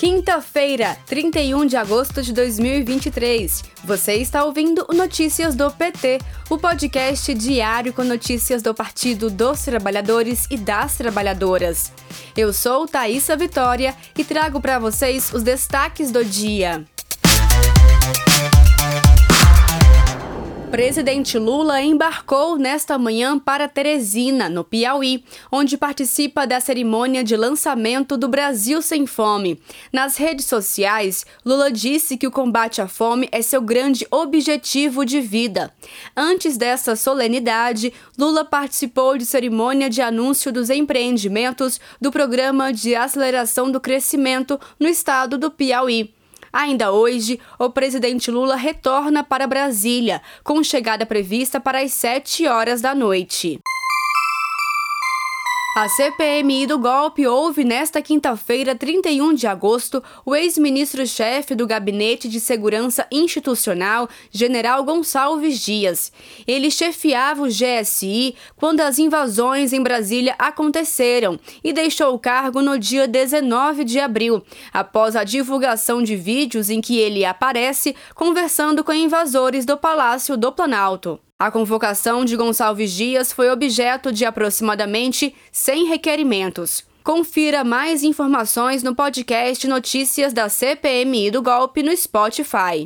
Quinta-feira, 31 de agosto de 2023. Você está ouvindo o Notícias do PT, o podcast diário com notícias do Partido dos Trabalhadores e das Trabalhadoras. Eu sou Thaisa Vitória e trago para vocês os destaques do dia. Presidente Lula embarcou nesta manhã para Teresina, no Piauí, onde participa da cerimônia de lançamento do Brasil Sem Fome. Nas redes sociais, Lula disse que o combate à fome é seu grande objetivo de vida. Antes dessa solenidade, Lula participou de cerimônia de anúncio dos empreendimentos do Programa de Aceleração do Crescimento no estado do Piauí. Ainda hoje, o presidente Lula retorna para Brasília, com chegada prevista para as 7 horas da noite. A CPMI do golpe houve nesta quinta-feira, 31 de agosto, o ex-ministro-chefe do Gabinete de Segurança Institucional, General Gonçalves Dias. Ele chefiava o GSI quando as invasões em Brasília aconteceram e deixou o cargo no dia 19 de abril, após a divulgação de vídeos em que ele aparece conversando com invasores do Palácio do Planalto. A convocação de Gonçalves Dias foi objeto de aproximadamente 100 requerimentos. Confira mais informações no podcast Notícias da CPMI do Golpe no Spotify.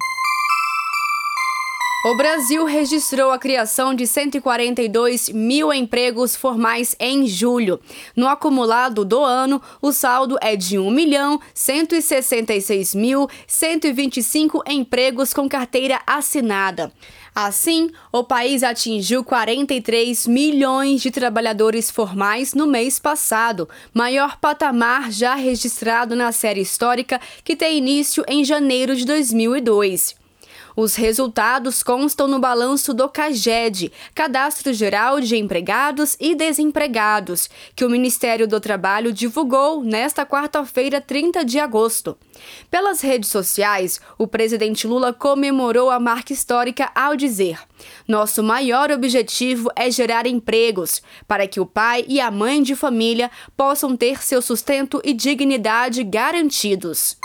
O Brasil registrou a criação de 142 mil empregos formais em julho. No acumulado do ano, o saldo é de 1 milhão 166 mil 125 empregos com carteira assinada. Assim, o país atingiu 43 milhões de trabalhadores formais no mês passado, maior patamar já registrado na série histórica que tem início em janeiro de 2002. Os resultados constam no balanço do CAGED, Cadastro Geral de Empregados e Desempregados, que o Ministério do Trabalho divulgou nesta quarta-feira, 30 de agosto. Pelas redes sociais, o presidente Lula comemorou a marca histórica ao dizer: Nosso maior objetivo é gerar empregos, para que o pai e a mãe de família possam ter seu sustento e dignidade garantidos.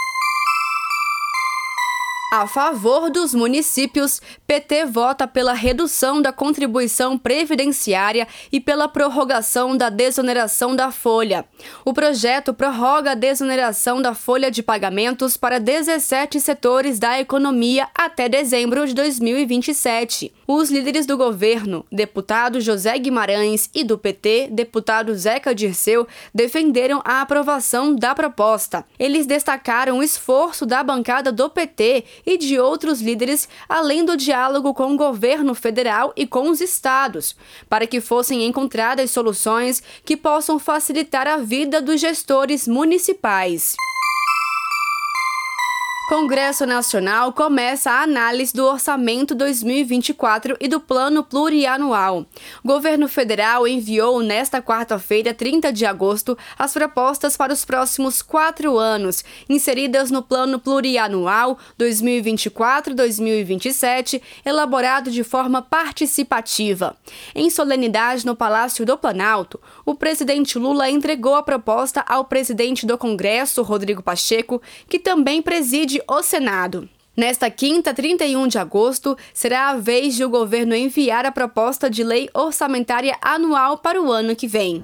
A favor dos municípios, PT vota pela redução da contribuição previdenciária e pela prorrogação da desoneração da folha. O projeto prorroga a desoneração da folha de pagamentos para 17 setores da economia até dezembro de 2027. Os líderes do governo, deputado José Guimarães e do PT, deputado Zeca Dirceu, defenderam a aprovação da proposta. Eles destacaram o esforço da bancada do PT e de outros líderes, além do diálogo com o governo federal e com os estados, para que fossem encontradas soluções que possam facilitar a vida dos gestores municipais. Congresso Nacional começa a análise do Orçamento 2024 e do Plano Plurianual. O governo federal enviou nesta quarta-feira, 30 de agosto, as propostas para os próximos quatro anos, inseridas no Plano Plurianual 2024-2027, elaborado de forma participativa. Em solenidade no Palácio do Planalto, o presidente Lula entregou a proposta ao presidente do Congresso, Rodrigo Pacheco, que também preside o Senado. Nesta quinta, 31 de agosto, será a vez de o governo enviar a proposta de lei orçamentária anual para o ano que vem.